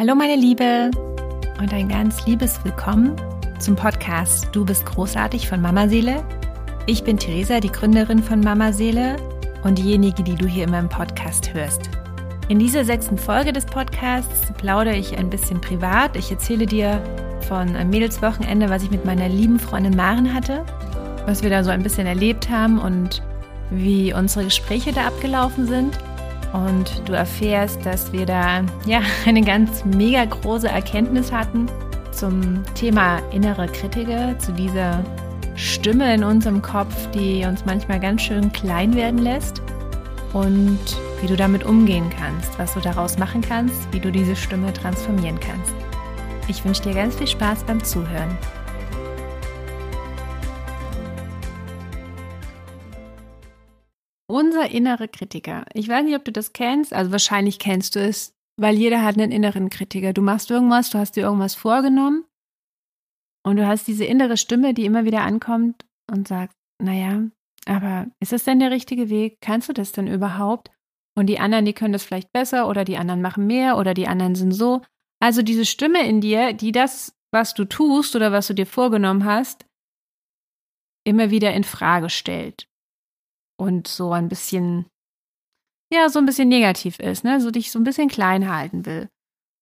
Hallo meine Liebe und ein ganz liebes Willkommen zum Podcast Du bist großartig von Mama Seele. Ich bin Theresa, die Gründerin von Mama Seele und diejenige, die du hier immer im Podcast hörst. In dieser sechsten Folge des Podcasts plaudere ich ein bisschen privat. Ich erzähle dir von einem Mädelswochenende, was ich mit meiner lieben Freundin Maren hatte, was wir da so ein bisschen erlebt haben und wie unsere Gespräche da abgelaufen sind und du erfährst, dass wir da ja eine ganz mega große Erkenntnis hatten zum Thema innere Kritiker, zu dieser Stimme in unserem Kopf, die uns manchmal ganz schön klein werden lässt und wie du damit umgehen kannst, was du daraus machen kannst, wie du diese Stimme transformieren kannst. Ich wünsche dir ganz viel Spaß beim Zuhören. Unser innere Kritiker. Ich weiß nicht, ob du das kennst, also wahrscheinlich kennst du es, weil jeder hat einen inneren Kritiker. Du machst irgendwas, du hast dir irgendwas vorgenommen und du hast diese innere Stimme, die immer wieder ankommt und sagt, naja, aber ist das denn der richtige Weg? Kannst du das denn überhaupt? Und die anderen, die können das vielleicht besser oder die anderen machen mehr oder die anderen sind so. Also diese Stimme in dir, die das, was du tust oder was du dir vorgenommen hast, immer wieder in Frage stellt und so ein bisschen, ja, so ein bisschen negativ ist, ne? So dich so ein bisschen klein halten will.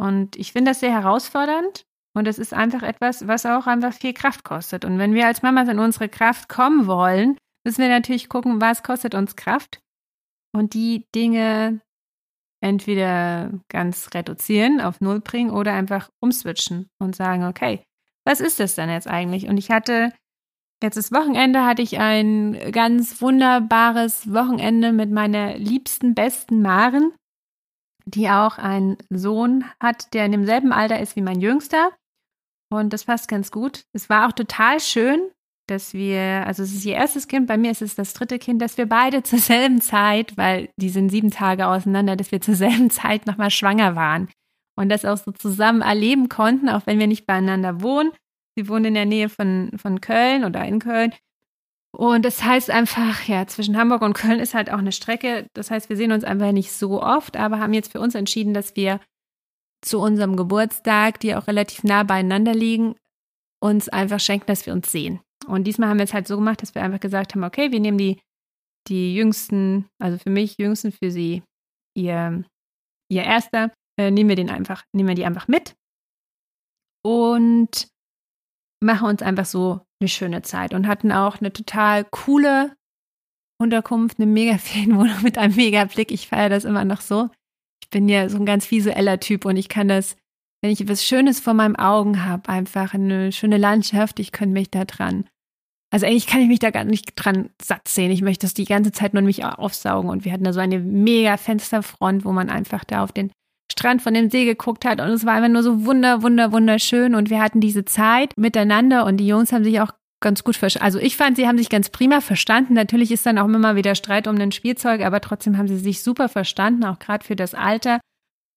Und ich finde das sehr herausfordernd und es ist einfach etwas, was auch einfach viel Kraft kostet. Und wenn wir als Mamas in unsere Kraft kommen wollen, müssen wir natürlich gucken, was kostet uns Kraft und die Dinge entweder ganz reduzieren, auf Null bringen oder einfach umswitchen und sagen, okay, was ist das denn jetzt eigentlich? Und ich hatte Letztes Wochenende hatte ich ein ganz wunderbares Wochenende mit meiner liebsten, besten Maren, die auch einen Sohn hat, der in demselben Alter ist wie mein Jüngster. Und das passt ganz gut. Es war auch total schön, dass wir, also es ist ihr erstes Kind, bei mir ist es das dritte Kind, dass wir beide zur selben Zeit, weil die sind sieben Tage auseinander, dass wir zur selben Zeit nochmal schwanger waren und das auch so zusammen erleben konnten, auch wenn wir nicht beieinander wohnen. Sie wohnt in der Nähe von, von Köln oder in Köln. Und das heißt einfach, ja, zwischen Hamburg und Köln ist halt auch eine Strecke. Das heißt, wir sehen uns einfach nicht so oft, aber haben jetzt für uns entschieden, dass wir zu unserem Geburtstag, die auch relativ nah beieinander liegen, uns einfach schenken, dass wir uns sehen. Und diesmal haben wir es halt so gemacht, dass wir einfach gesagt haben, okay, wir nehmen die, die jüngsten, also für mich jüngsten, für sie ihr, ihr erster, äh, nehmen wir den einfach, nehmen wir die einfach mit. Und machen uns einfach so eine schöne Zeit und hatten auch eine total coole Unterkunft, eine mega Ferienwohnung mit einem mega Blick. Ich feiere das immer noch so. Ich bin ja so ein ganz visueller Typ und ich kann das, wenn ich etwas Schönes vor meinen Augen habe, einfach eine schöne Landschaft, ich könnte mich da dran. Also eigentlich kann ich mich da gar nicht dran satt sehen. Ich möchte das die ganze Zeit nur mich aufsaugen. Und wir hatten da so eine mega Fensterfront, wo man einfach da auf den Strand von dem See geguckt hat und es war einfach nur so wunder, wunder, wunderschön und wir hatten diese Zeit miteinander und die Jungs haben sich auch ganz gut verstanden. Also ich fand, sie haben sich ganz prima verstanden. Natürlich ist dann auch immer wieder Streit um ein Spielzeug, aber trotzdem haben sie sich super verstanden, auch gerade für das Alter,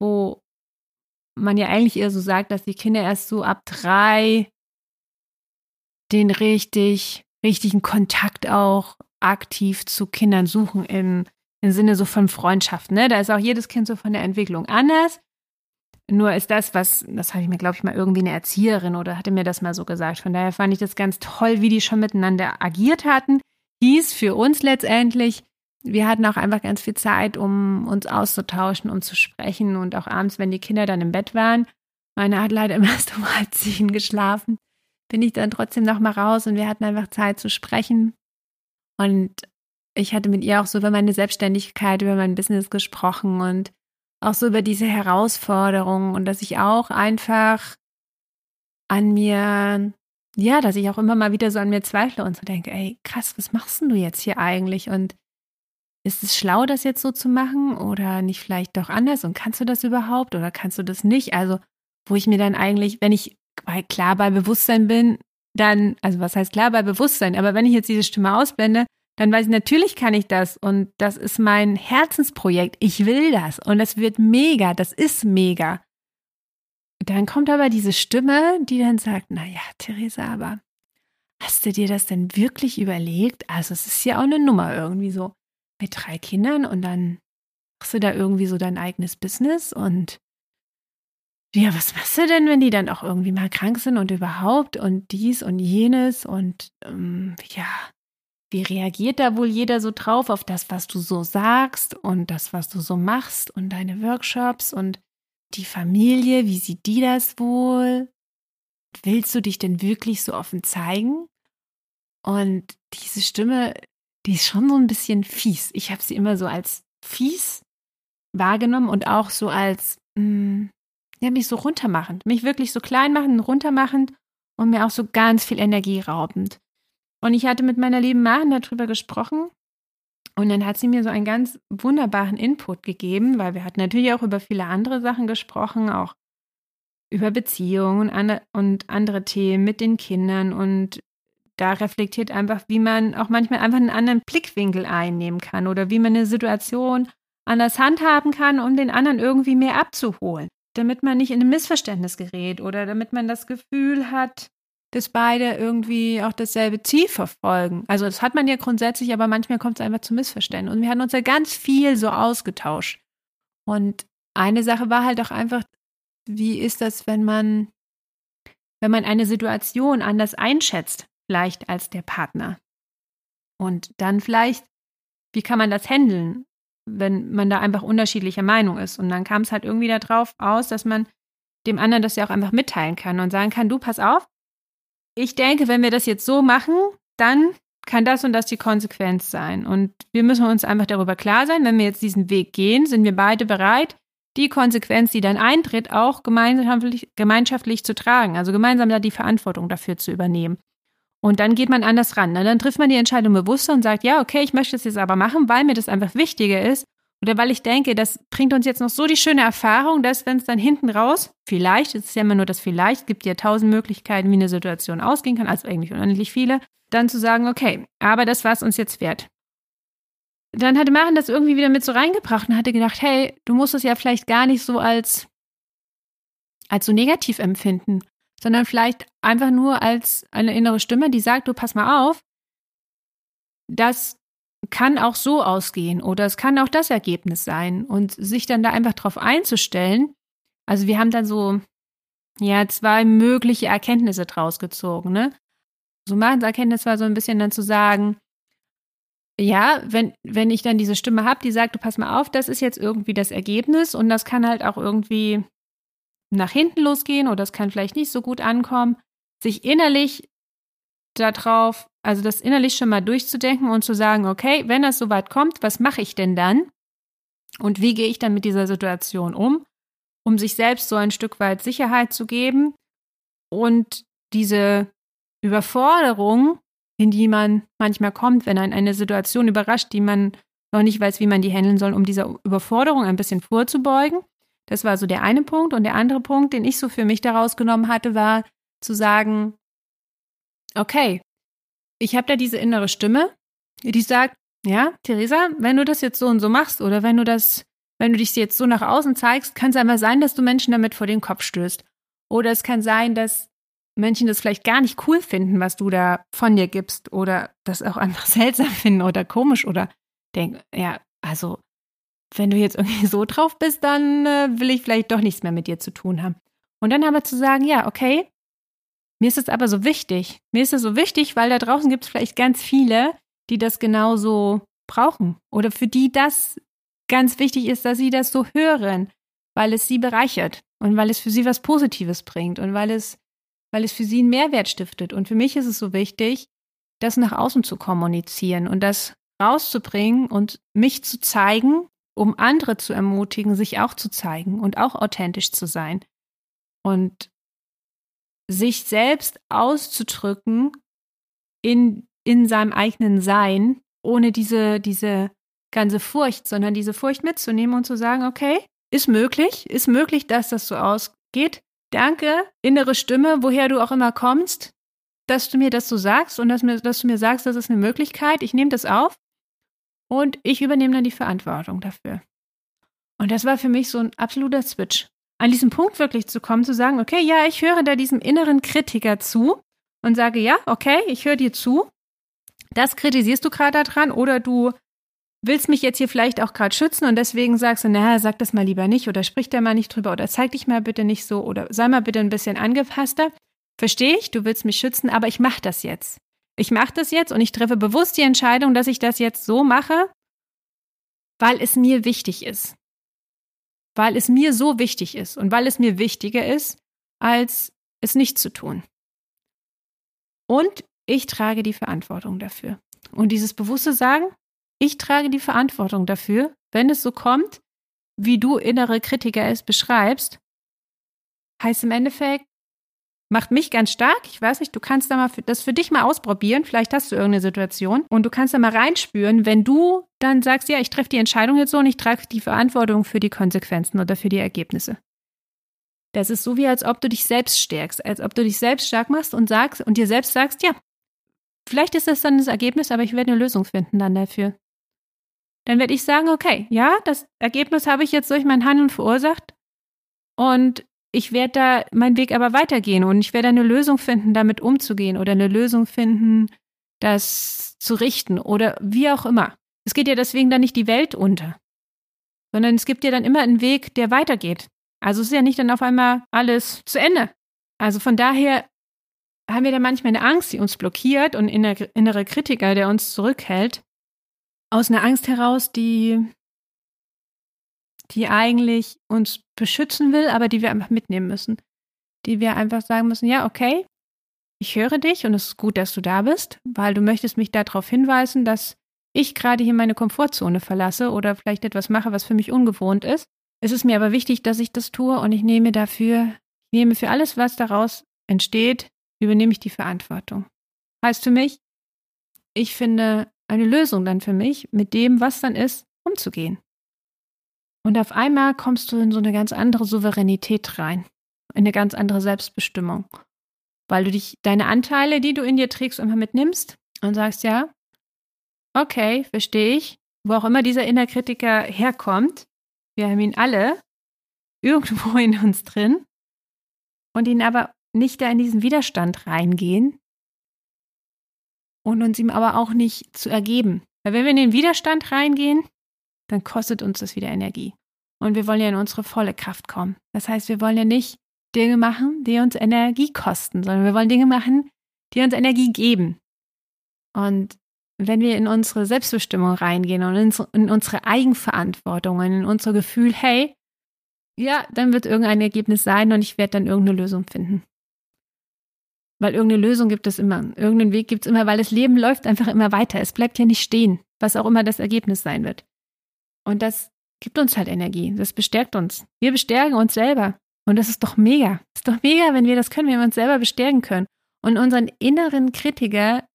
wo man ja eigentlich eher so sagt, dass die Kinder erst so ab drei den richtig, richtigen Kontakt auch aktiv zu Kindern suchen im im Sinne so von Freundschaft. Ne? Da ist auch jedes Kind so von der Entwicklung anders. Nur ist das, was, das hatte ich mir, glaube ich, mal irgendwie eine Erzieherin oder hatte mir das mal so gesagt. Von daher fand ich das ganz toll, wie die schon miteinander agiert hatten. Hieß für uns letztendlich, wir hatten auch einfach ganz viel Zeit, um uns auszutauschen, um zu sprechen und auch abends, wenn die Kinder dann im Bett waren. Meine hat leider immer erst um halb zehn geschlafen. Bin ich dann trotzdem noch mal raus und wir hatten einfach Zeit zu sprechen. Und ich hatte mit ihr auch so über meine Selbstständigkeit, über mein Business gesprochen und auch so über diese Herausforderungen und dass ich auch einfach an mir, ja, dass ich auch immer mal wieder so an mir zweifle und so denke, ey, krass, was machst denn du jetzt hier eigentlich? Und ist es schlau, das jetzt so zu machen oder nicht vielleicht doch anders? Und kannst du das überhaupt oder kannst du das nicht? Also, wo ich mir dann eigentlich, wenn ich klar bei Bewusstsein bin, dann, also was heißt klar bei Bewusstsein, aber wenn ich jetzt diese Stimme ausblende, dann weiß ich, natürlich kann ich das und das ist mein Herzensprojekt. Ich will das und das wird mega, das ist mega. Dann kommt aber diese Stimme, die dann sagt, naja, Theresa, aber hast du dir das denn wirklich überlegt? Also es ist ja auch eine Nummer irgendwie so mit drei Kindern und dann machst du da irgendwie so dein eigenes Business und ja, was machst du denn, wenn die dann auch irgendwie mal krank sind und überhaupt und dies und jenes und ähm, ja, wie reagiert da wohl jeder so drauf auf das, was du so sagst und das, was du so machst und deine Workshops und die Familie, wie sieht die das wohl? Willst du dich denn wirklich so offen zeigen? Und diese Stimme, die ist schon so ein bisschen fies. Ich habe sie immer so als fies wahrgenommen und auch so als, mh, hm, ja, mich so runtermachend, mich wirklich so klein machen, runtermachend und mir auch so ganz viel Energie raubend. Und ich hatte mit meiner lieben Maren darüber gesprochen. Und dann hat sie mir so einen ganz wunderbaren Input gegeben, weil wir hatten natürlich auch über viele andere Sachen gesprochen, auch über Beziehungen und andere Themen mit den Kindern. Und da reflektiert einfach, wie man auch manchmal einfach einen anderen Blickwinkel einnehmen kann oder wie man eine Situation anders handhaben kann, um den anderen irgendwie mehr abzuholen, damit man nicht in ein Missverständnis gerät oder damit man das Gefühl hat, dass beide irgendwie auch dasselbe Ziel verfolgen. Also das hat man ja grundsätzlich, aber manchmal kommt es einfach zu Missverständnissen. Und wir hatten uns ja ganz viel so ausgetauscht. Und eine Sache war halt auch einfach, wie ist das, wenn man, wenn man eine Situation anders einschätzt, vielleicht als der Partner? Und dann vielleicht, wie kann man das handeln, wenn man da einfach unterschiedlicher Meinung ist? Und dann kam es halt irgendwie darauf aus, dass man dem anderen das ja auch einfach mitteilen kann und sagen kann, du, pass auf, ich denke, wenn wir das jetzt so machen, dann kann das und das die Konsequenz sein. Und wir müssen uns einfach darüber klar sein, wenn wir jetzt diesen Weg gehen, sind wir beide bereit, die Konsequenz, die dann eintritt, auch gemeinschaftlich, gemeinschaftlich zu tragen. Also gemeinsam da die Verantwortung dafür zu übernehmen. Und dann geht man anders ran. Dann trifft man die Entscheidung bewusster und sagt, ja, okay, ich möchte das jetzt aber machen, weil mir das einfach wichtiger ist, oder weil ich denke, das bringt uns jetzt noch so die schöne Erfahrung, dass wenn es dann hinten raus, vielleicht, es ist ja immer nur das vielleicht, gibt ja tausend Möglichkeiten, wie eine Situation ausgehen kann, also eigentlich unendlich viele, dann zu sagen, okay, aber das war es uns jetzt wert. Dann hatte Maren das irgendwie wieder mit so reingebracht und hatte gedacht, hey, du musst es ja vielleicht gar nicht so als, als so negativ empfinden, sondern vielleicht einfach nur als eine innere Stimme, die sagt, du pass mal auf, dass kann auch so ausgehen oder es kann auch das Ergebnis sein und sich dann da einfach drauf einzustellen. Also wir haben dann so, ja, zwei mögliche Erkenntnisse draus gezogen, ne? So Martins Erkenntnis war so ein bisschen dann zu sagen, ja, wenn, wenn ich dann diese Stimme habe, die sagt, du pass mal auf, das ist jetzt irgendwie das Ergebnis und das kann halt auch irgendwie nach hinten losgehen oder es kann vielleicht nicht so gut ankommen, sich innerlich darauf also das innerlich schon mal durchzudenken und zu sagen, okay, wenn das soweit kommt, was mache ich denn dann? Und wie gehe ich dann mit dieser Situation um, um sich selbst so ein Stück weit Sicherheit zu geben und diese Überforderung, in die man manchmal kommt, wenn einen eine Situation überrascht, die man noch nicht weiß, wie man die handeln soll, um dieser Überforderung ein bisschen vorzubeugen. Das war so der eine Punkt. Und der andere Punkt, den ich so für mich daraus genommen hatte, war zu sagen, okay, ich habe da diese innere Stimme, die sagt, ja, Theresa, wenn du das jetzt so und so machst oder wenn du das, wenn du dich jetzt so nach außen zeigst, kann es einmal sein, dass du Menschen damit vor den Kopf stößt. Oder es kann sein, dass Menschen das vielleicht gar nicht cool finden, was du da von dir gibst oder das auch einfach seltsam finden oder komisch oder denken, ja, also wenn du jetzt irgendwie so drauf bist, dann äh, will ich vielleicht doch nichts mehr mit dir zu tun haben. Und dann aber zu sagen, ja, okay, mir ist es aber so wichtig. Mir ist es so wichtig, weil da draußen gibt es vielleicht ganz viele, die das genauso brauchen oder für die das ganz wichtig ist, dass sie das so hören, weil es sie bereichert und weil es für sie was Positives bringt und weil es, weil es für sie einen Mehrwert stiftet. Und für mich ist es so wichtig, das nach außen zu kommunizieren und das rauszubringen und mich zu zeigen, um andere zu ermutigen, sich auch zu zeigen und auch authentisch zu sein. Und sich selbst auszudrücken in, in seinem eigenen Sein, ohne diese, diese ganze Furcht, sondern diese Furcht mitzunehmen und zu sagen, okay, ist möglich, ist möglich, dass das so ausgeht. Danke, innere Stimme, woher du auch immer kommst, dass du mir das so sagst und dass, mir, dass du mir sagst, das ist eine Möglichkeit. Ich nehme das auf und ich übernehme dann die Verantwortung dafür. Und das war für mich so ein absoluter Switch an diesen Punkt wirklich zu kommen, zu sagen, okay, ja, ich höre da diesem inneren Kritiker zu und sage, ja, okay, ich höre dir zu. Das kritisierst du gerade daran oder du willst mich jetzt hier vielleicht auch gerade schützen und deswegen sagst du, naja, sag das mal lieber nicht oder sprich da mal nicht drüber oder zeig dich mal bitte nicht so oder sei mal bitte ein bisschen angepasster. Verstehe ich, du willst mich schützen, aber ich mache das jetzt. Ich mache das jetzt und ich treffe bewusst die Entscheidung, dass ich das jetzt so mache, weil es mir wichtig ist. Weil es mir so wichtig ist und weil es mir wichtiger ist, als es nicht zu tun. Und ich trage die Verantwortung dafür. Und dieses bewusste Sagen, ich trage die Verantwortung dafür, wenn es so kommt, wie du innere Kritiker es beschreibst, heißt im Endeffekt, macht mich ganz stark. Ich weiß nicht, du kannst da mal das für dich mal ausprobieren. Vielleicht hast du irgendeine Situation und du kannst da mal reinspüren, wenn du dann sagst, ja, ich treffe die Entscheidung jetzt so und ich trage die Verantwortung für die Konsequenzen oder für die Ergebnisse. Das ist so wie, als ob du dich selbst stärkst, als ob du dich selbst stark machst und sagst und dir selbst sagst, ja, vielleicht ist das dann das Ergebnis, aber ich werde eine Lösung finden dann dafür dann werde ich sagen, okay, ja, das Ergebnis habe ich jetzt durch mein Handeln verursacht und ich werde da meinen Weg aber weitergehen und ich werde eine Lösung finden, damit umzugehen oder eine Lösung finden, das zu richten oder wie auch immer. Es geht ja deswegen dann nicht die Welt unter, sondern es gibt ja dann immer einen Weg, der weitergeht. Also es ist ja nicht dann auf einmal alles zu Ende. Also von daher haben wir da manchmal eine Angst, die uns blockiert und innere Kritiker, der uns zurückhält aus einer Angst heraus, die, die eigentlich uns beschützen will, aber die wir einfach mitnehmen müssen. Die wir einfach sagen müssen, ja, okay, ich höre dich und es ist gut, dass du da bist, weil du möchtest mich darauf hinweisen, dass ich gerade hier meine Komfortzone verlasse oder vielleicht etwas mache, was für mich ungewohnt ist. Es ist mir aber wichtig, dass ich das tue und ich nehme dafür, ich nehme für alles, was daraus entsteht, übernehme ich die Verantwortung. Heißt für mich, ich finde eine Lösung dann für mich, mit dem, was dann ist, umzugehen. Und auf einmal kommst du in so eine ganz andere Souveränität rein, in eine ganz andere Selbstbestimmung, weil du dich, deine Anteile, die du in dir trägst, immer mitnimmst und sagst, ja, okay, verstehe ich, wo auch immer dieser Innerkritiker herkommt, wir haben ihn alle irgendwo in uns drin und ihn aber nicht da in diesen Widerstand reingehen, und uns ihm aber auch nicht zu ergeben. Weil wenn wir in den Widerstand reingehen, dann kostet uns das wieder Energie. Und wir wollen ja in unsere volle Kraft kommen. Das heißt, wir wollen ja nicht Dinge machen, die uns Energie kosten, sondern wir wollen Dinge machen, die uns Energie geben. Und wenn wir in unsere Selbstbestimmung reingehen und in unsere Eigenverantwortung, in unser Gefühl, hey, ja, dann wird irgendein Ergebnis sein und ich werde dann irgendeine Lösung finden. Weil irgendeine Lösung gibt es immer, irgendeinen Weg gibt es immer, weil das Leben läuft einfach immer weiter. Es bleibt ja nicht stehen, was auch immer das Ergebnis sein wird. Und das gibt uns halt Energie, das bestärkt uns. Wir bestärken uns selber. Und das ist doch mega. Das ist doch mega, wenn wir das können, wenn wir uns selber bestärken können und unseren inneren Kritiker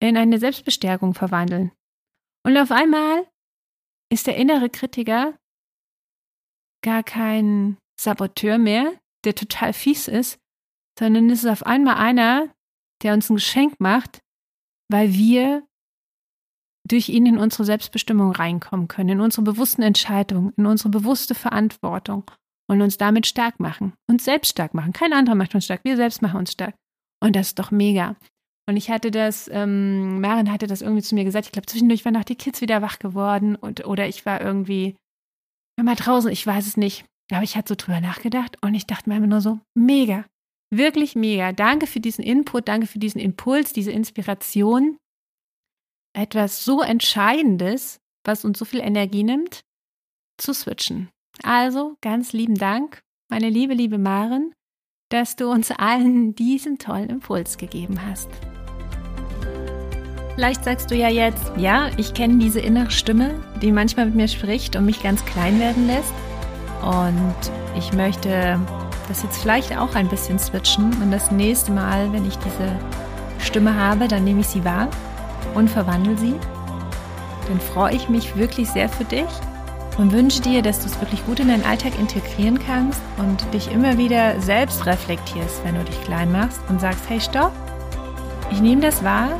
in eine Selbstbestärkung verwandeln. Und auf einmal ist der innere Kritiker gar kein Saboteur mehr, der total fies ist, sondern es ist auf einmal einer, der uns ein Geschenk macht, weil wir durch ihn in unsere Selbstbestimmung reinkommen können, in unsere bewussten Entscheidungen, in unsere bewusste Verantwortung und uns damit stark machen, uns selbst stark machen. Kein anderer macht uns stark, wir selbst machen uns stark. Und das ist doch mega. Und ich hatte das, ähm, Maren hatte das irgendwie zu mir gesagt, ich glaube, zwischendurch waren auch die Kids wieder wach geworden und, oder ich war irgendwie mal draußen, ich weiß es nicht. Aber ich hatte so drüber nachgedacht und ich dachte mir immer nur so, mega, Wirklich mega. Danke für diesen Input, danke für diesen Impuls, diese Inspiration. Etwas so Entscheidendes, was uns so viel Energie nimmt, zu switchen. Also ganz lieben Dank, meine liebe, liebe Maren, dass du uns allen diesen tollen Impuls gegeben hast. Vielleicht sagst du ja jetzt, ja, ich kenne diese innere Stimme, die manchmal mit mir spricht und mich ganz klein werden lässt. Und ich möchte das jetzt vielleicht auch ein bisschen switchen und das nächste Mal, wenn ich diese Stimme habe, dann nehme ich sie wahr und verwandle sie. Dann freue ich mich wirklich sehr für dich und wünsche dir, dass du es wirklich gut in deinen Alltag integrieren kannst und dich immer wieder selbst reflektierst, wenn du dich klein machst und sagst, hey, stopp, ich nehme das wahr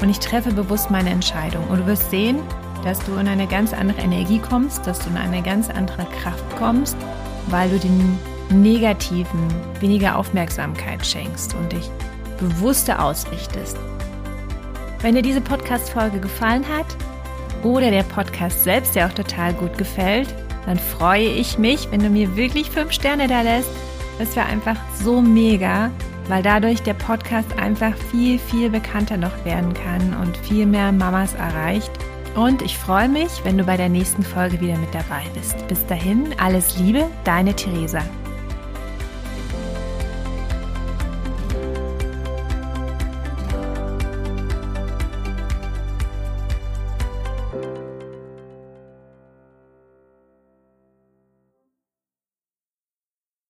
und ich treffe bewusst meine Entscheidung. Und du wirst sehen, dass du in eine ganz andere Energie kommst, dass du in eine ganz andere Kraft kommst, weil du den Negativen weniger Aufmerksamkeit schenkst und dich bewusster ausrichtest. Wenn dir diese Podcast-Folge gefallen hat, oder der Podcast selbst dir auch total gut gefällt, dann freue ich mich, wenn du mir wirklich fünf Sterne da lässt. Das wäre einfach so mega, weil dadurch der Podcast einfach viel, viel bekannter noch werden kann und viel mehr Mamas erreicht. Und ich freue mich, wenn du bei der nächsten Folge wieder mit dabei bist. Bis dahin, alles Liebe, deine Theresa.